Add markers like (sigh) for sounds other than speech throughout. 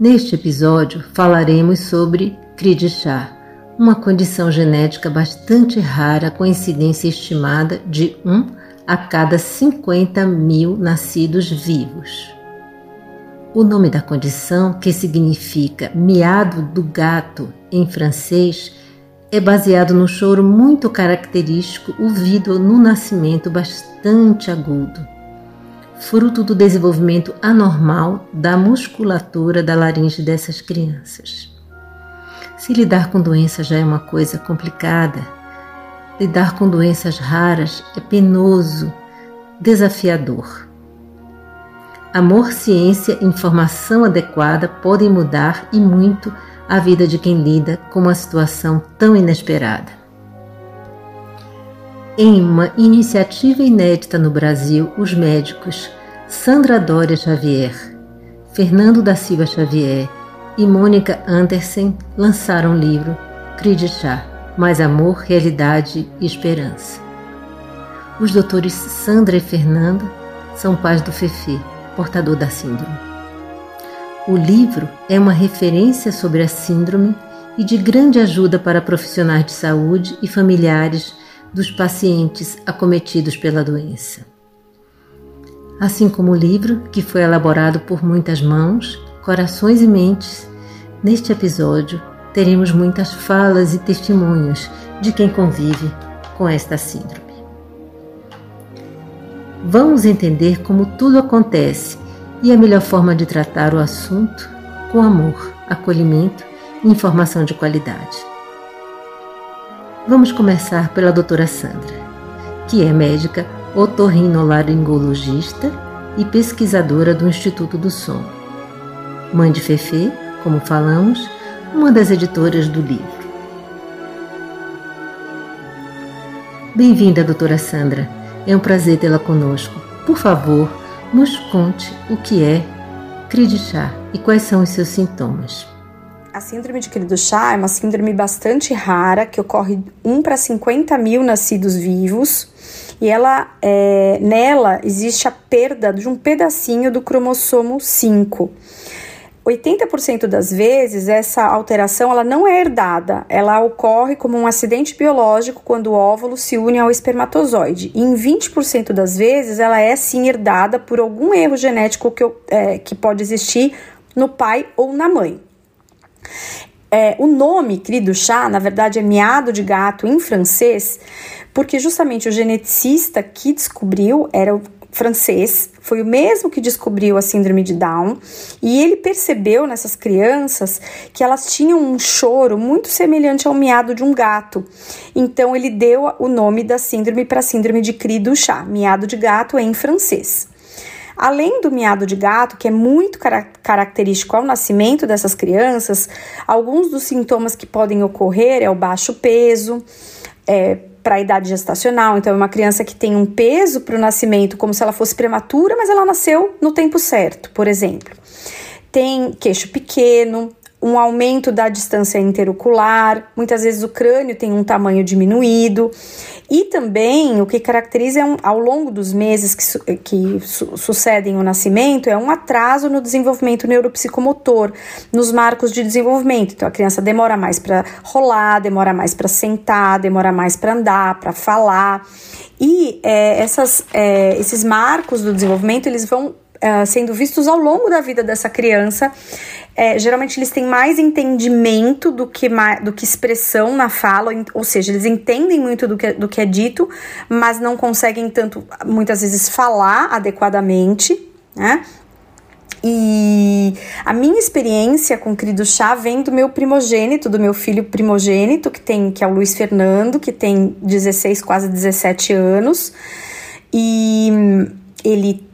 Neste episódio falaremos sobre chá, uma condição genética bastante rara com incidência estimada de 1 a cada 50 mil nascidos vivos. O nome da condição, que significa miado do gato em francês, é baseado no choro muito característico ouvido no nascimento bastante agudo fruto do desenvolvimento anormal da musculatura da laringe dessas crianças. Se lidar com doenças já é uma coisa complicada, lidar com doenças raras é penoso, desafiador. Amor, ciência e informação adequada podem mudar e muito a vida de quem lida com uma situação tão inesperada. Em uma iniciativa inédita no Brasil, os médicos Sandra Dória Xavier, Fernando da Silva Xavier e Mônica Andersen lançaram o livro Cri de Chá, Mais Amor, Realidade e Esperança. Os doutores Sandra e Fernando são pais do Fefe, portador da síndrome. O livro é uma referência sobre a síndrome e de grande ajuda para profissionais de saúde e familiares dos pacientes acometidos pela doença. Assim como o livro, que foi elaborado por muitas mãos, corações e mentes, neste episódio teremos muitas falas e testemunhos de quem convive com esta síndrome. Vamos entender como tudo acontece e a melhor forma de tratar o assunto com amor, acolhimento e informação de qualidade. Vamos começar pela doutora Sandra, que é médica otorrinolaringologista e pesquisadora do Instituto do Som. Mãe de Fefe, como falamos, uma das editoras do livro. Bem-vinda, doutora Sandra. É um prazer tê-la conosco. Por favor, nos conte o que é chá e quais são os seus sintomas. A síndrome de cri do chá é uma síndrome bastante rara que ocorre 1 para 50 mil nascidos vivos e ela é, nela existe a perda de um pedacinho do cromossomo 5. 80% das vezes essa alteração ela não é herdada, ela ocorre como um acidente biológico quando o óvulo se une ao espermatozoide. E em 20% das vezes ela é sim herdada por algum erro genético que, é, que pode existir no pai ou na mãe. É, o nome cri do chá, na verdade, é miado de gato em francês, porque justamente o geneticista que descobriu era o francês, foi o mesmo que descobriu a síndrome de Down, e ele percebeu nessas crianças que elas tinham um choro muito semelhante ao miado de um gato. Então ele deu o nome da síndrome para a síndrome de cri do chá, miado de gato em francês. Além do miado de gato, que é muito característico ao nascimento dessas crianças, alguns dos sintomas que podem ocorrer é o baixo peso, é, para a idade gestacional. Então, é uma criança que tem um peso para o nascimento como se ela fosse prematura, mas ela nasceu no tempo certo, por exemplo. Tem queixo pequeno, um aumento da distância interocular, muitas vezes o crânio tem um tamanho diminuído, e também o que caracteriza é um, ao longo dos meses que, su que su sucedem o nascimento é um atraso no desenvolvimento neuropsicomotor, nos marcos de desenvolvimento. Então a criança demora mais para rolar, demora mais para sentar, demora mais para andar, para falar. E é, essas, é, esses marcos do desenvolvimento eles vão Uh, sendo vistos ao longo da vida dessa criança. É, geralmente eles têm mais entendimento do que, do que expressão na fala, ou seja, eles entendem muito do que, do que é dito, mas não conseguem tanto, muitas vezes, falar adequadamente, né? E a minha experiência com o querido chá vem do meu primogênito, do meu filho primogênito, que tem que é o Luiz Fernando, que tem 16, quase 17 anos. E ele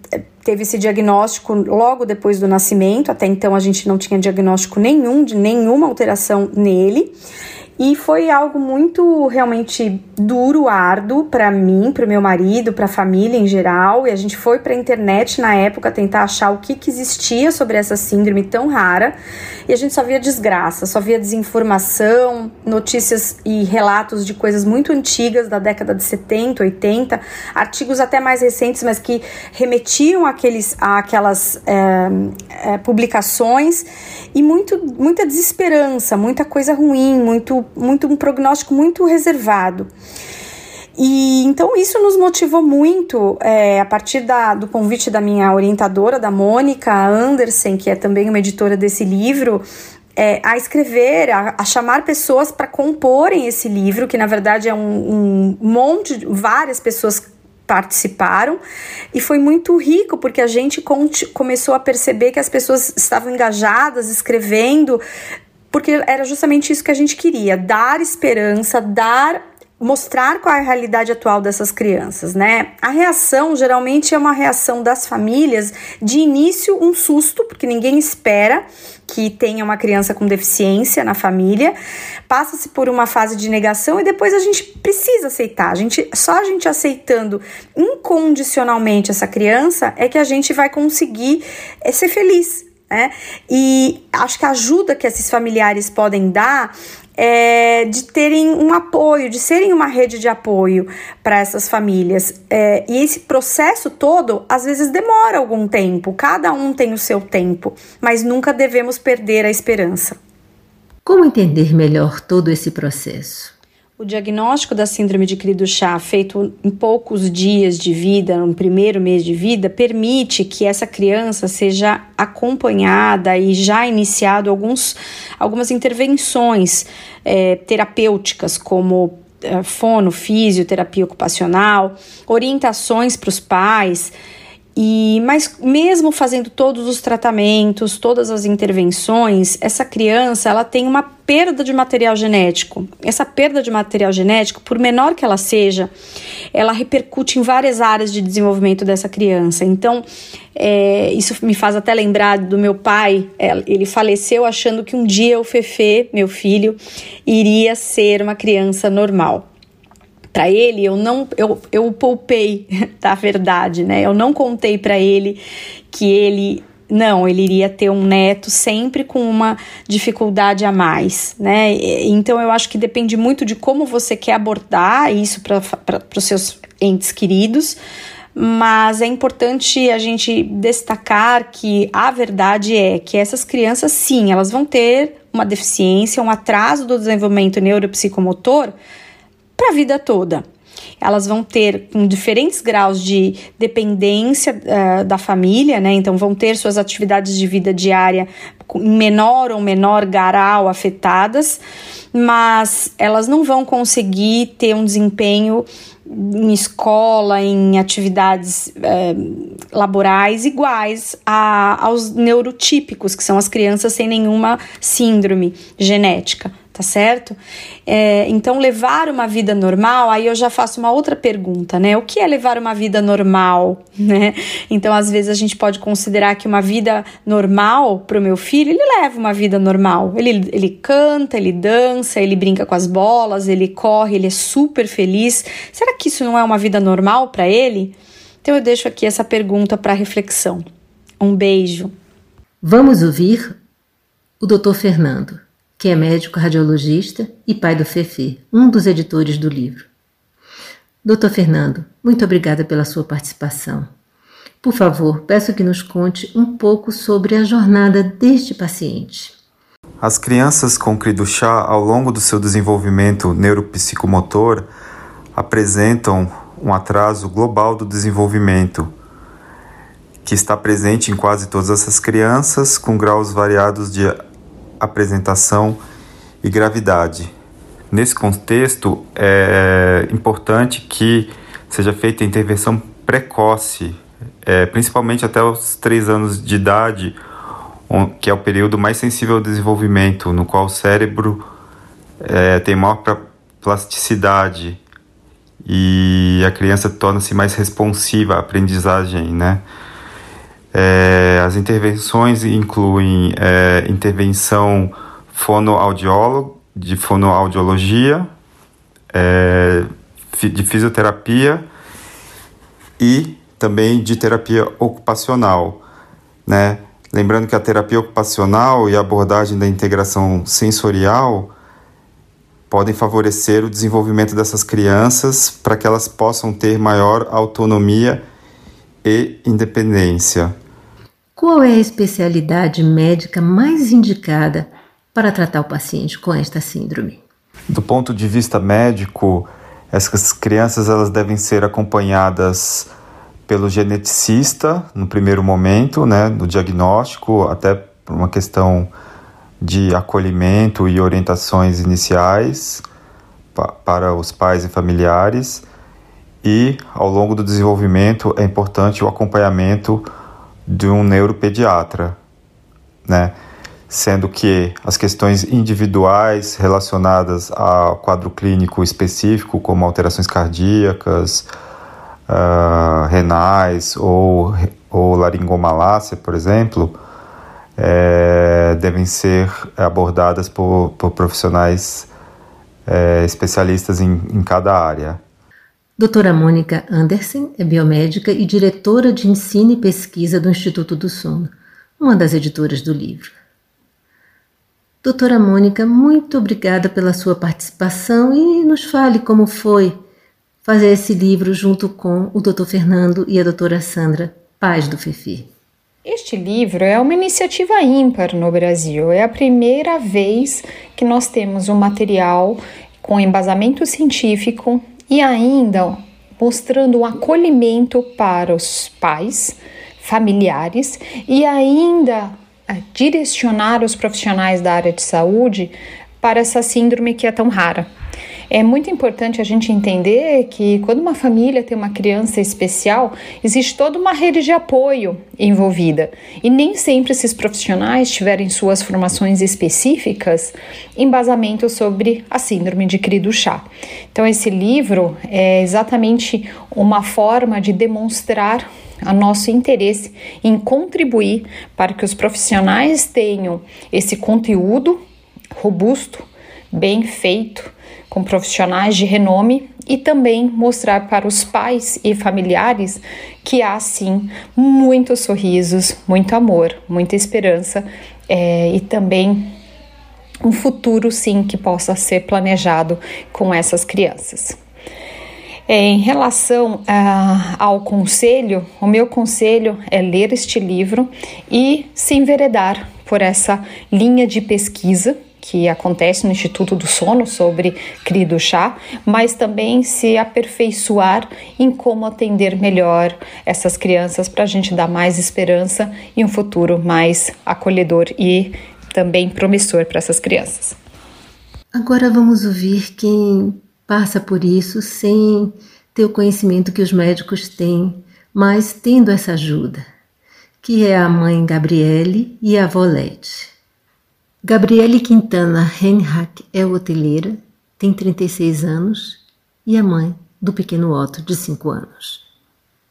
teve esse diagnóstico logo depois do nascimento, até então a gente não tinha diagnóstico nenhum de nenhuma alteração nele. E foi algo muito realmente duro, árduo para mim, para o meu marido, para a família em geral. E a gente foi para a internet na época tentar achar o que, que existia sobre essa síndrome tão rara. E a gente só via desgraça, só via desinformação, notícias e relatos de coisas muito antigas da década de 70, 80, artigos até mais recentes, mas que remetiam àqueles, àquelas é, é, publicações e muito, muita desesperança, muita coisa ruim, muito muito um prognóstico muito reservado. E então isso nos motivou muito é, a partir da, do convite da minha orientadora, da Mônica Anderson, que é também uma editora desse livro, é, a escrever, a, a chamar pessoas para comporem esse livro, que na verdade é um, um monte, várias pessoas participaram e foi muito rico porque a gente começou a perceber que as pessoas estavam engajadas, escrevendo, porque era justamente isso que a gente queria: dar esperança, dar mostrar qual é a realidade atual dessas crianças, né? A reação geralmente é uma reação das famílias de início um susto, porque ninguém espera que tenha uma criança com deficiência na família. Passa-se por uma fase de negação e depois a gente precisa aceitar. A gente só a gente aceitando incondicionalmente essa criança é que a gente vai conseguir é, ser feliz, né? E acho que a ajuda que esses familiares podem dar é de terem um apoio, de serem uma rede de apoio para essas famílias. É, e esse processo todo, às vezes, demora algum tempo, cada um tem o seu tempo, mas nunca devemos perder a esperança. Como entender melhor todo esse processo? O diagnóstico da síndrome de Cri-du-Chat, feito em poucos dias de vida, no primeiro mês de vida, permite que essa criança seja acompanhada e já iniciado alguns, algumas intervenções é, terapêuticas, como é, fono, fisioterapia ocupacional, orientações para os pais. E mas mesmo fazendo todos os tratamentos, todas as intervenções, essa criança ela tem uma perda de material genético. Essa perda de material genético, por menor que ela seja, ela repercute em várias áreas de desenvolvimento dessa criança. Então, é, isso me faz até lembrar do meu pai. É, ele faleceu achando que um dia o Fefe, meu filho, iria ser uma criança normal para ele, eu não eu, eu poupei (laughs) da verdade, né? Eu não contei para ele que ele não, ele iria ter um neto sempre com uma dificuldade a mais, né? Então eu acho que depende muito de como você quer abordar isso para os seus entes queridos, mas é importante a gente destacar que a verdade é que essas crianças, sim, elas vão ter uma deficiência, um atraso do desenvolvimento neuropsicomotor para a vida toda. Elas vão ter com diferentes graus de dependência uh, da família, né? Então vão ter suas atividades de vida diária menor ou menor grau afetadas, mas elas não vão conseguir ter um desempenho em escola, em atividades eh, laborais iguais a, aos neurotípicos, que são as crianças sem nenhuma síndrome genética tá certo? É, então, levar uma vida normal, aí eu já faço uma outra pergunta, né? O que é levar uma vida normal, (laughs) né? Então, às vezes a gente pode considerar que uma vida normal para o meu filho, ele leva uma vida normal. Ele, ele canta, ele dança, ele brinca com as bolas, ele corre, ele é super feliz. Será que isso não é uma vida normal para ele? Então, eu deixo aqui essa pergunta para reflexão. Um beijo. Vamos ouvir o Dr. Fernando, que é médico radiologista e pai do Fefe, um dos editores do livro. Dr. Fernando, muito obrigada pela sua participação. Por favor, peço que nos conte um pouco sobre a jornada deste paciente. As crianças com CRI-do-Chá, ao longo do seu desenvolvimento neuropsicomotor, apresentam um atraso global do desenvolvimento, que está presente em quase todas essas crianças, com graus variados de apresentação e gravidade. Nesse contexto, é importante que seja feita a intervenção precoce, é, principalmente até os três anos de idade, que é o período mais sensível ao desenvolvimento, no qual o cérebro é, tem maior plasticidade e a criança torna-se mais responsiva à aprendizagem, né? É, as intervenções incluem é, intervenção fonoaudiólogo, de fonoaudiologia, é, de fisioterapia e também de terapia ocupacional, né? Lembrando que a terapia ocupacional e a abordagem da integração sensorial podem favorecer o desenvolvimento dessas crianças para que elas possam ter maior autonomia e independência. Qual é a especialidade médica mais indicada para tratar o paciente com esta síndrome? Do ponto de vista médico, essas crianças elas devem ser acompanhadas pelo geneticista no primeiro momento, né, no diagnóstico, até por uma questão de acolhimento e orientações iniciais pa para os pais e familiares. E ao longo do desenvolvimento é importante o acompanhamento de um neuropediatra, né? Sendo que as questões individuais relacionadas ao quadro clínico específico, como alterações cardíacas, uh, renais ou, ou laringomalácia, por exemplo, é, devem ser abordadas por, por profissionais é, especialistas em, em cada área. Doutora Mônica Andersen é biomédica e diretora de ensino e pesquisa do Instituto do Sono, uma das editoras do livro. Doutora Mônica, muito obrigada pela sua participação e nos fale como foi fazer esse livro junto com o Dr. Fernando e a doutora Sandra, pais do Fifi. Este livro é uma iniciativa ímpar no Brasil. É a primeira vez que nós temos um material com embasamento científico e ainda mostrando um acolhimento para os pais, familiares e ainda é, direcionar os profissionais da área de saúde para essa síndrome que é tão rara. É muito importante a gente entender que quando uma família tem uma criança especial, existe toda uma rede de apoio envolvida. E nem sempre esses profissionais tiverem suas formações específicas embasamento sobre a síndrome de cri do chá. Então esse livro é exatamente uma forma de demonstrar a nosso interesse em contribuir para que os profissionais tenham esse conteúdo robusto, bem feito, com profissionais de renome e também mostrar para os pais e familiares que há sim muitos sorrisos, muito amor, muita esperança é, e também um futuro sim que possa ser planejado com essas crianças. É, em relação uh, ao conselho, o meu conselho é ler este livro e se enveredar por essa linha de pesquisa que acontece no Instituto do Sono sobre CRI do chá, mas também se aperfeiçoar em como atender melhor essas crianças para a gente dar mais esperança e um futuro mais acolhedor e também promissor para essas crianças. Agora vamos ouvir quem passa por isso sem ter o conhecimento que os médicos têm, mas tendo essa ajuda, que é a mãe Gabriele e a avó Lete. Gabriele Quintana Reinhardt é hoteleira, tem 36 anos e é mãe do pequeno Otto, de 5 anos.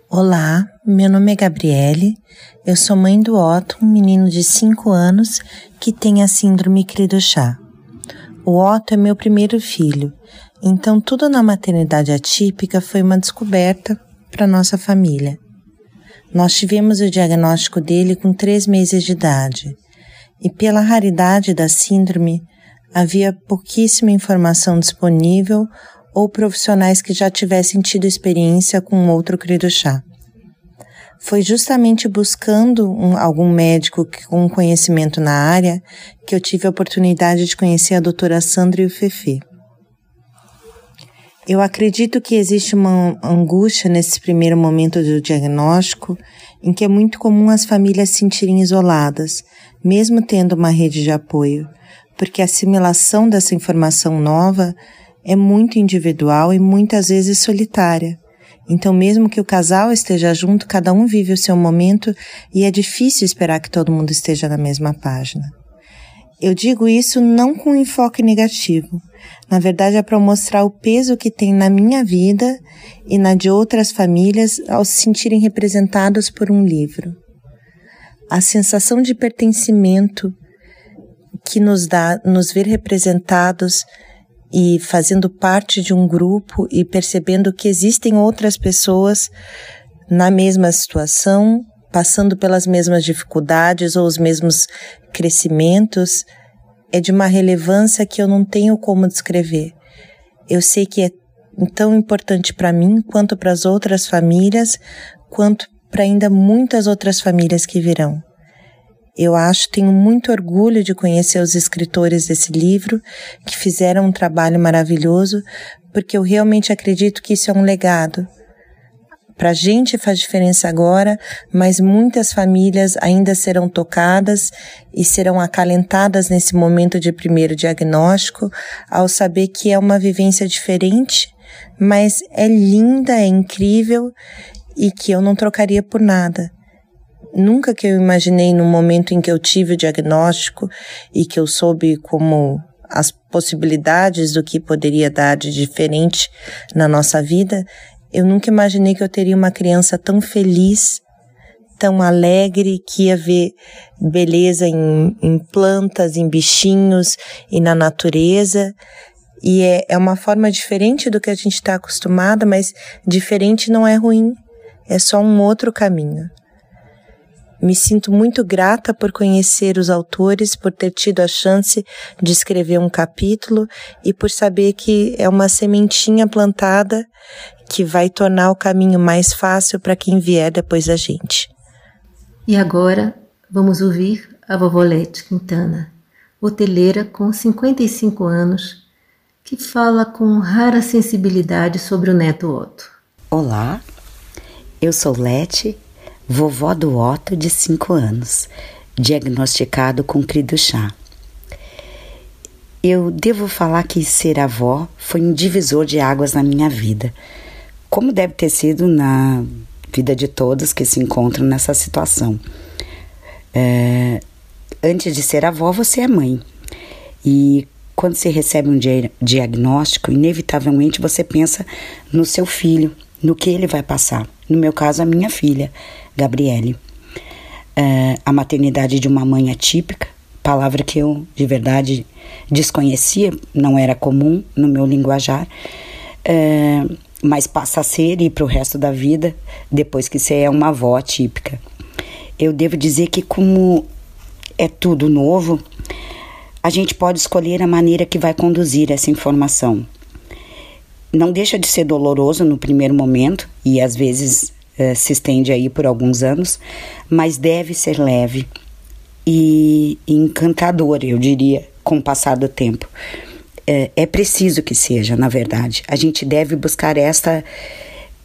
Olá, meu nome é Gabriele, eu sou mãe do Otto, um menino de 5 anos que tem a síndrome Cridochá. O Otto é meu primeiro filho, então tudo na maternidade atípica foi uma descoberta para nossa família. Nós tivemos o diagnóstico dele com 3 meses de idade e pela raridade da síndrome, havia pouquíssima informação disponível ou profissionais que já tivessem tido experiência com outro chá. Foi justamente buscando um, algum médico com conhecimento na área que eu tive a oportunidade de conhecer a doutora Sandra e o Fefe. Eu acredito que existe uma angústia nesse primeiro momento do diagnóstico, em que é muito comum as famílias se sentirem isoladas, mesmo tendo uma rede de apoio, porque a assimilação dessa informação nova é muito individual e muitas vezes solitária. Então, mesmo que o casal esteja junto, cada um vive o seu momento e é difícil esperar que todo mundo esteja na mesma página. Eu digo isso não com enfoque negativo. Na verdade, é para mostrar o peso que tem na minha vida e na de outras famílias ao se sentirem representados por um livro. A sensação de pertencimento que nos dá nos ver representados e fazendo parte de um grupo e percebendo que existem outras pessoas na mesma situação, passando pelas mesmas dificuldades ou os mesmos crescimentos, é de uma relevância que eu não tenho como descrever. Eu sei que é tão importante para mim quanto para as outras famílias, quanto para ainda muitas outras famílias que virão. Eu acho, tenho muito orgulho de conhecer os escritores desse livro, que fizeram um trabalho maravilhoso, porque eu realmente acredito que isso é um legado. Para a gente faz diferença agora, mas muitas famílias ainda serão tocadas e serão acalentadas nesse momento de primeiro diagnóstico, ao saber que é uma vivência diferente, mas é linda, é incrível e que eu não trocaria por nada. Nunca que eu imaginei no momento em que eu tive o diagnóstico e que eu soube como as possibilidades do que poderia dar de diferente na nossa vida, eu nunca imaginei que eu teria uma criança tão feliz, tão alegre, que ia ver beleza em, em plantas, em bichinhos e na natureza. E é, é uma forma diferente do que a gente está acostumado, mas diferente não é ruim, é só um outro caminho. Me sinto muito grata por conhecer os autores, por ter tido a chance de escrever um capítulo e por saber que é uma sementinha plantada que vai tornar o caminho mais fácil para quem vier depois da gente. E agora vamos ouvir a Vovolete Quintana, hoteleira com 55 anos, que fala com rara sensibilidade sobre o neto Otto. Olá, eu sou Lete vovó do Otto de 5 anos, diagnosticado com chá. Eu devo falar que ser avó foi um divisor de águas na minha vida, como deve ter sido na vida de todos que se encontram nessa situação. É, antes de ser avó, você é mãe. E quando você recebe um diagnóstico, inevitavelmente você pensa no seu filho, no que ele vai passar. No meu caso, a minha filha. Gabriele. É, a maternidade de uma mãe atípica, palavra que eu de verdade desconhecia, não era comum no meu linguajar, é, mas passa a ser e para o resto da vida depois que você é uma avó atípica. Eu devo dizer que, como é tudo novo, a gente pode escolher a maneira que vai conduzir essa informação. Não deixa de ser doloroso no primeiro momento e às vezes eh, se estende aí por alguns anos, mas deve ser leve e, encantador, eu diria, com o passar do tempo. É, é preciso que seja, na verdade. A gente deve buscar essa,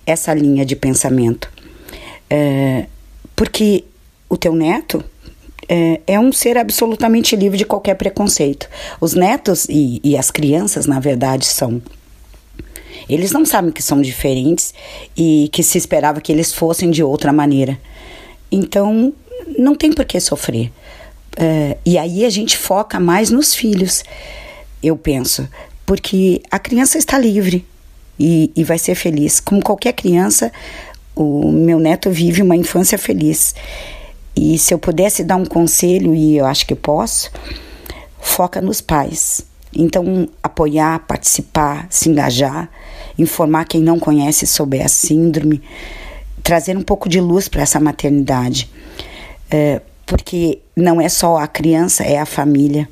essa linha de pensamento. É, porque o teu neto é, é, um ser absolutamente livre de qualquer preconceito. Os netos e, e as crianças, na verdade, são eles não sabem que são diferentes e que se esperava que eles fossem de outra maneira. Então, não tem por que sofrer. É, e aí a gente foca mais nos filhos, eu penso, porque a criança está livre e, e vai ser feliz. Como qualquer criança, o meu neto vive uma infância feliz. E se eu pudesse dar um conselho, e eu acho que posso, foca nos pais. Então, apoiar, participar, se engajar, informar quem não conhece sobre a síndrome, trazer um pouco de luz para essa maternidade. É, porque não é só a criança, é a família.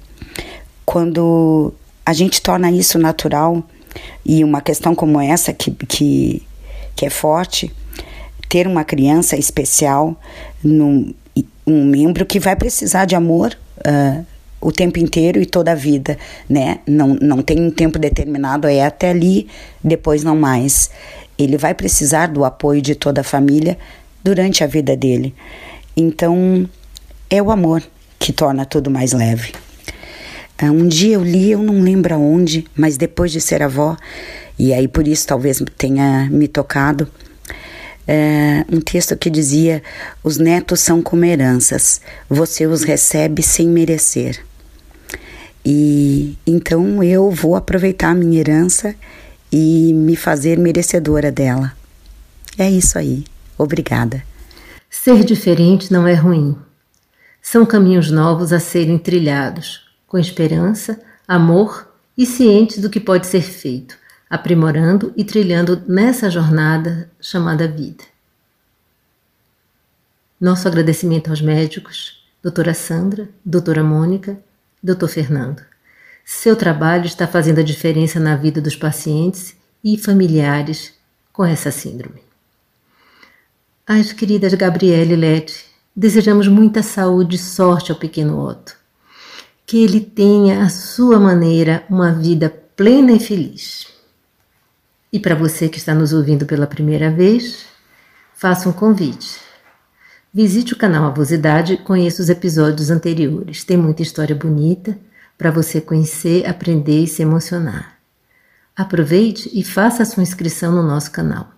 Quando a gente torna isso natural, e uma questão como essa, que, que, que é forte, ter uma criança especial, num, um membro que vai precisar de amor uh, o tempo inteiro e toda a vida, né? Não, não tem um tempo determinado, é até ali, depois não mais. Ele vai precisar do apoio de toda a família durante a vida dele. Então, é o amor que torna tudo mais leve. Ah, um dia eu li, eu não lembro aonde, mas depois de ser avó, e aí por isso talvez tenha me tocado, é, um texto que dizia: Os netos são como heranças, você os recebe sem merecer. E então eu vou aproveitar a minha herança e me fazer merecedora dela. É isso aí. Obrigada. Ser diferente não é ruim. São caminhos novos a serem trilhados, com esperança, amor e cientes do que pode ser feito, aprimorando e trilhando nessa jornada chamada vida. Nosso agradecimento aos médicos, doutora Sandra, doutora Mônica, doutor Fernando. Seu trabalho está fazendo a diferença na vida dos pacientes e familiares com essa síndrome. Às queridas Gabriele e Lete, desejamos muita saúde e sorte ao pequeno Otto. Que ele tenha, à sua maneira, uma vida plena e feliz. E para você que está nos ouvindo pela primeira vez, faça um convite. Visite o canal Avosidade conheça os episódios anteriores. Tem muita história bonita para você conhecer, aprender e se emocionar. Aproveite e faça a sua inscrição no nosso canal.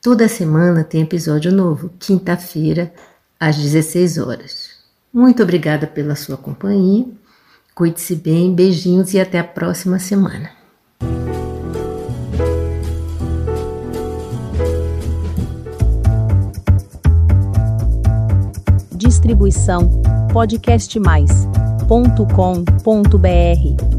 Toda semana tem episódio novo, quinta-feira, às 16 horas. Muito obrigada pela sua companhia. Cuide-se bem, beijinhos e até a próxima semana. Distribuição podcastmais.com.br